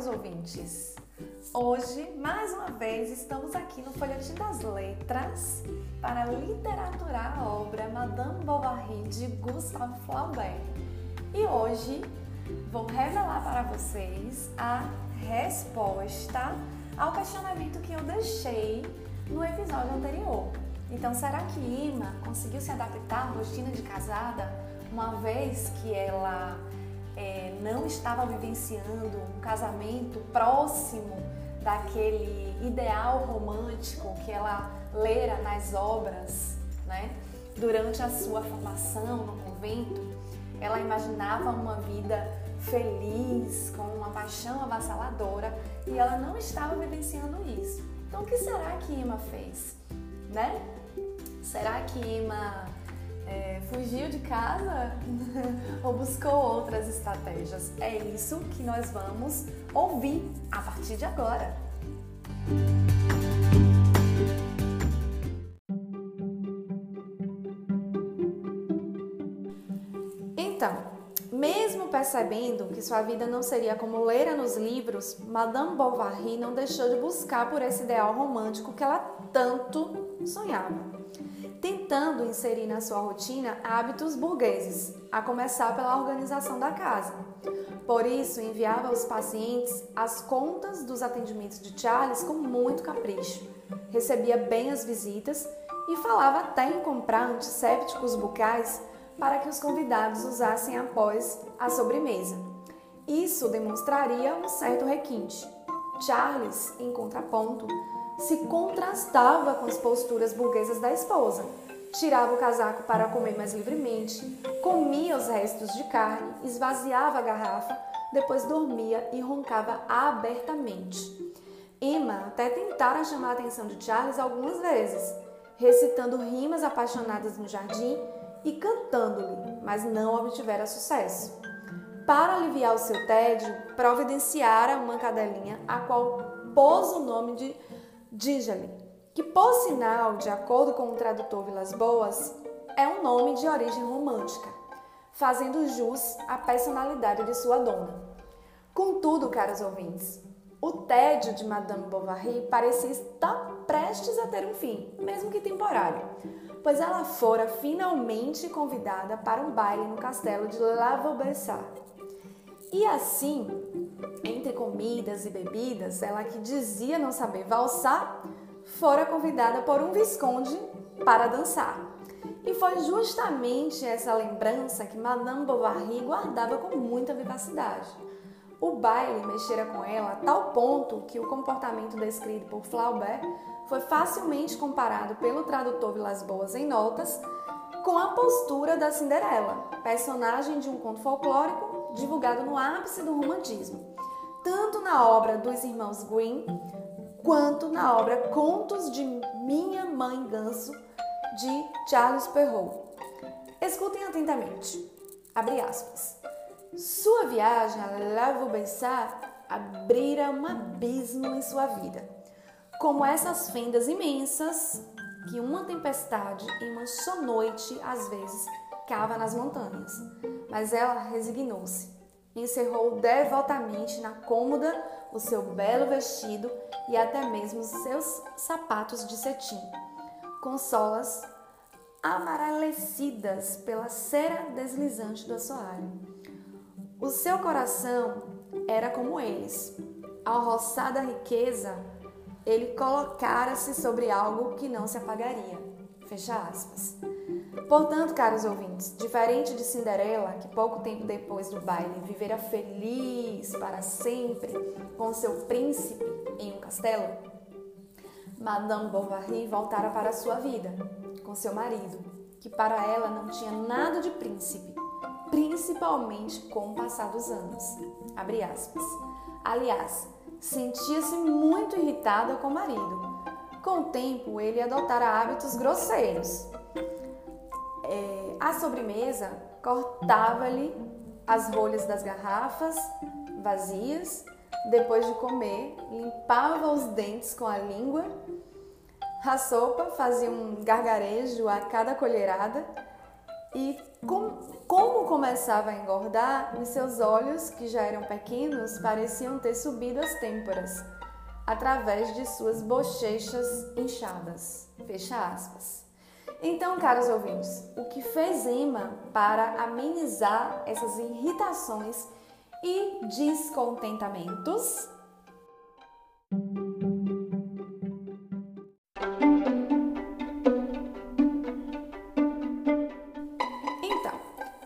caros ouvintes! Hoje, mais uma vez, estamos aqui no Folhetim das Letras para literaturar a obra Madame Bovary de Gustave Flaubert. E hoje vou revelar para vocês a resposta ao questionamento que eu deixei no episódio anterior. Então, será que Ima conseguiu se adaptar à rotina de casada uma vez que ela não estava vivenciando um casamento próximo daquele ideal romântico que ela lera nas obras, né? Durante a sua formação no convento, ela imaginava uma vida feliz, com uma paixão avassaladora, e ela não estava vivenciando isso. Então, o que será que Ima fez, né? Será que Ima é, fugiu de casa ou buscou outras estratégias? É isso que nós vamos ouvir a partir de agora. Então, mesmo percebendo que sua vida não seria como lera nos livros, Madame Bovary não deixou de buscar por esse ideal romântico que ela tanto sonhava tentando inserir na sua rotina hábitos burgueses, a começar pela organização da casa. Por isso, enviava aos pacientes as contas dos atendimentos de Charles com muito capricho, recebia bem as visitas e falava até em comprar antissépticos bucais para que os convidados usassem após a sobremesa. Isso demonstraria um certo requinte. Charles, em contraponto, se contrastava com as posturas burguesas da esposa. Tirava o casaco para comer mais livremente, comia os restos de carne, esvaziava a garrafa, depois dormia e roncava abertamente. Emma até tentara chamar a atenção de Charles algumas vezes, recitando rimas apaixonadas no jardim e cantando-lhe, mas não obtivera sucesso. Para aliviar o seu tédio, providenciara uma cadelinha a qual pôs o nome de Díjali, que por sinal, de acordo com o tradutor Vilas Boas, é um nome de origem romântica, fazendo jus à personalidade de sua dona. Contudo, caros ouvintes, o tédio de Madame Bovary parecia estar prestes a ter um fim, mesmo que temporário, pois ela fora finalmente convidada para um baile no castelo de La Vaubyessard. E assim, entre comidas e bebidas, ela que dizia não saber valsar, fora convidada por um visconde para dançar. E foi justamente essa lembrança que Madame Bovary guardava com muita vivacidade. O baile mexera com ela a tal ponto que o comportamento descrito por Flaubert foi facilmente comparado pelo tradutor Vilas Boas em notas com a postura da Cinderela, personagem de um conto folclórico divulgado no ápice do romantismo tanto na obra dos irmãos Green quanto na obra Contos de Minha Mãe Ganso de Charles Perrault. Escutem atentamente. Abre aspas. Sua viagem a La Vaubyessard abrira um abismo em sua vida, como essas fendas imensas que uma tempestade em uma só noite às vezes cava nas montanhas. Mas ela resignou-se encerrou devotamente na cômoda o seu belo vestido e até mesmo os seus sapatos de cetim, com solas amarelecidas pela cera deslizante do assoalho. O seu coração era como eles. Ao roçar da riqueza, ele colocara-se sobre algo que não se apagaria. Fecha aspas. Portanto, caros ouvintes, diferente de Cinderela, que pouco tempo depois do baile vivera feliz para sempre com seu príncipe em um castelo, Madame Bovary voltara para sua vida com seu marido, que para ela não tinha nada de príncipe, principalmente com o passar dos anos. Aliás, sentia-se muito irritada com o marido. Com o tempo, ele adotara hábitos grosseiros, é, a sobremesa, cortava-lhe as rolhas das garrafas vazias, depois de comer, limpava os dentes com a língua, a sopa fazia um gargarejo a cada colherada e, com, como começava a engordar e seus olhos, que já eram pequenos, pareciam ter subido as têmporas através de suas bochechas inchadas. Fecha aspas. Então, caros ouvintes, o que fez Emma para amenizar essas irritações e descontentamentos? Então,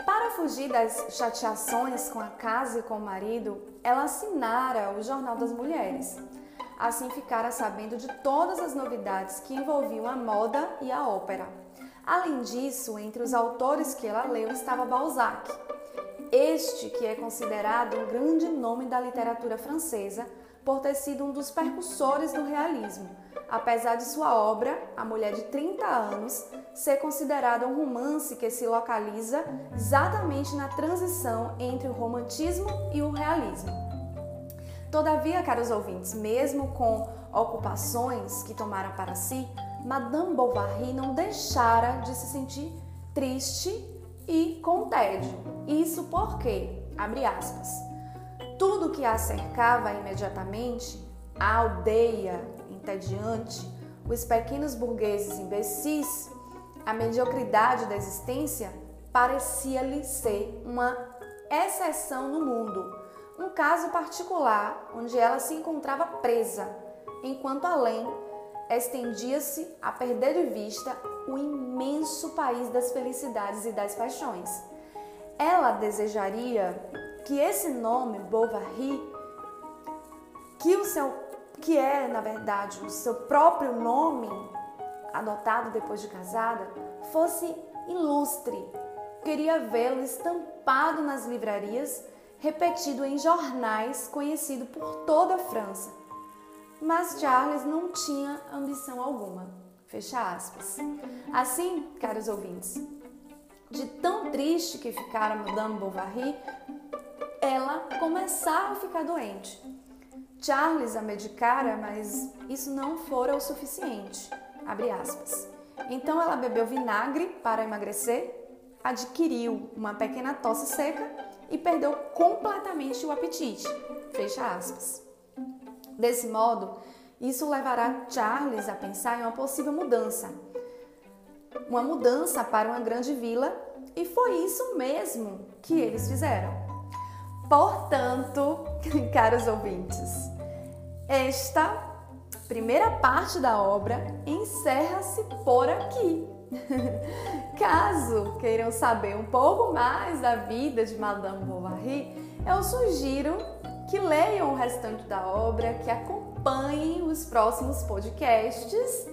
para fugir das chateações com a casa e com o marido, ela assinara o Jornal das Mulheres. Assim ficara sabendo de todas as novidades que envolviam a moda e a ópera. Além disso, entre os autores que ela leu estava Balzac. Este que é considerado um grande nome da literatura francesa por ter sido um dos percussores do realismo, apesar de sua obra, A Mulher de 30 Anos, ser considerada um romance que se localiza exatamente na transição entre o romantismo e o realismo. Todavia, caros ouvintes, mesmo com ocupações que tomaram para si, Madame Bovary não deixara de se sentir triste e com tédio. Isso porque, abre aspas, tudo que a cercava imediatamente, a aldeia entediante, os pequenos burgueses imbecis, a mediocridade da existência, parecia-lhe ser uma exceção no mundo, um caso particular onde ela se encontrava presa, enquanto além estendia-se a perder de vista o imenso país das felicidades e das paixões. Ela desejaria que esse nome, Bovary, que o seu que é, na verdade, o seu próprio nome adotado depois de casada, fosse ilustre. Queria vê-lo estampado nas livrarias, repetido em jornais, conhecido por toda a França mas Charles não tinha ambição alguma. Fecha aspas. Assim, caros ouvintes, de tão triste que ficara Madame Bovary, ela começava a ficar doente. Charles a medicara, mas isso não fora o suficiente. Abre aspas. Então ela bebeu vinagre para emagrecer, adquiriu uma pequena tosse seca e perdeu completamente o apetite. Fecha aspas. Desse modo, isso levará Charles a pensar em uma possível mudança. Uma mudança para uma grande vila, e foi isso mesmo que eles fizeram. Portanto, caros ouvintes, esta primeira parte da obra encerra-se por aqui. Caso queiram saber um pouco mais da vida de Madame Bovary, eu sugiro que leiam o restante da obra, que acompanhem os próximos podcasts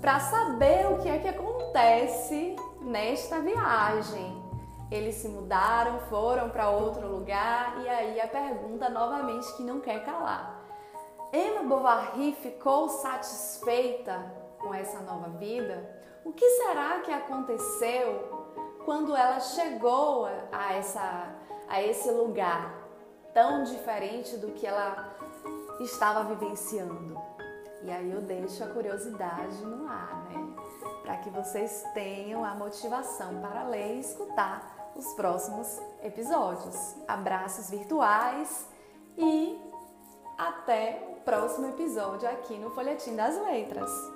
para saber o que é que acontece nesta viagem. Eles se mudaram, foram para outro lugar e aí a pergunta novamente que não quer calar. Emma Bovary ficou satisfeita com essa nova vida? O que será que aconteceu quando ela chegou a, essa, a esse lugar? tão diferente do que ela estava vivenciando. E aí eu deixo a curiosidade no ar, né? Para que vocês tenham a motivação para ler e escutar os próximos episódios. Abraços virtuais e até o próximo episódio aqui no Folhetim das Letras.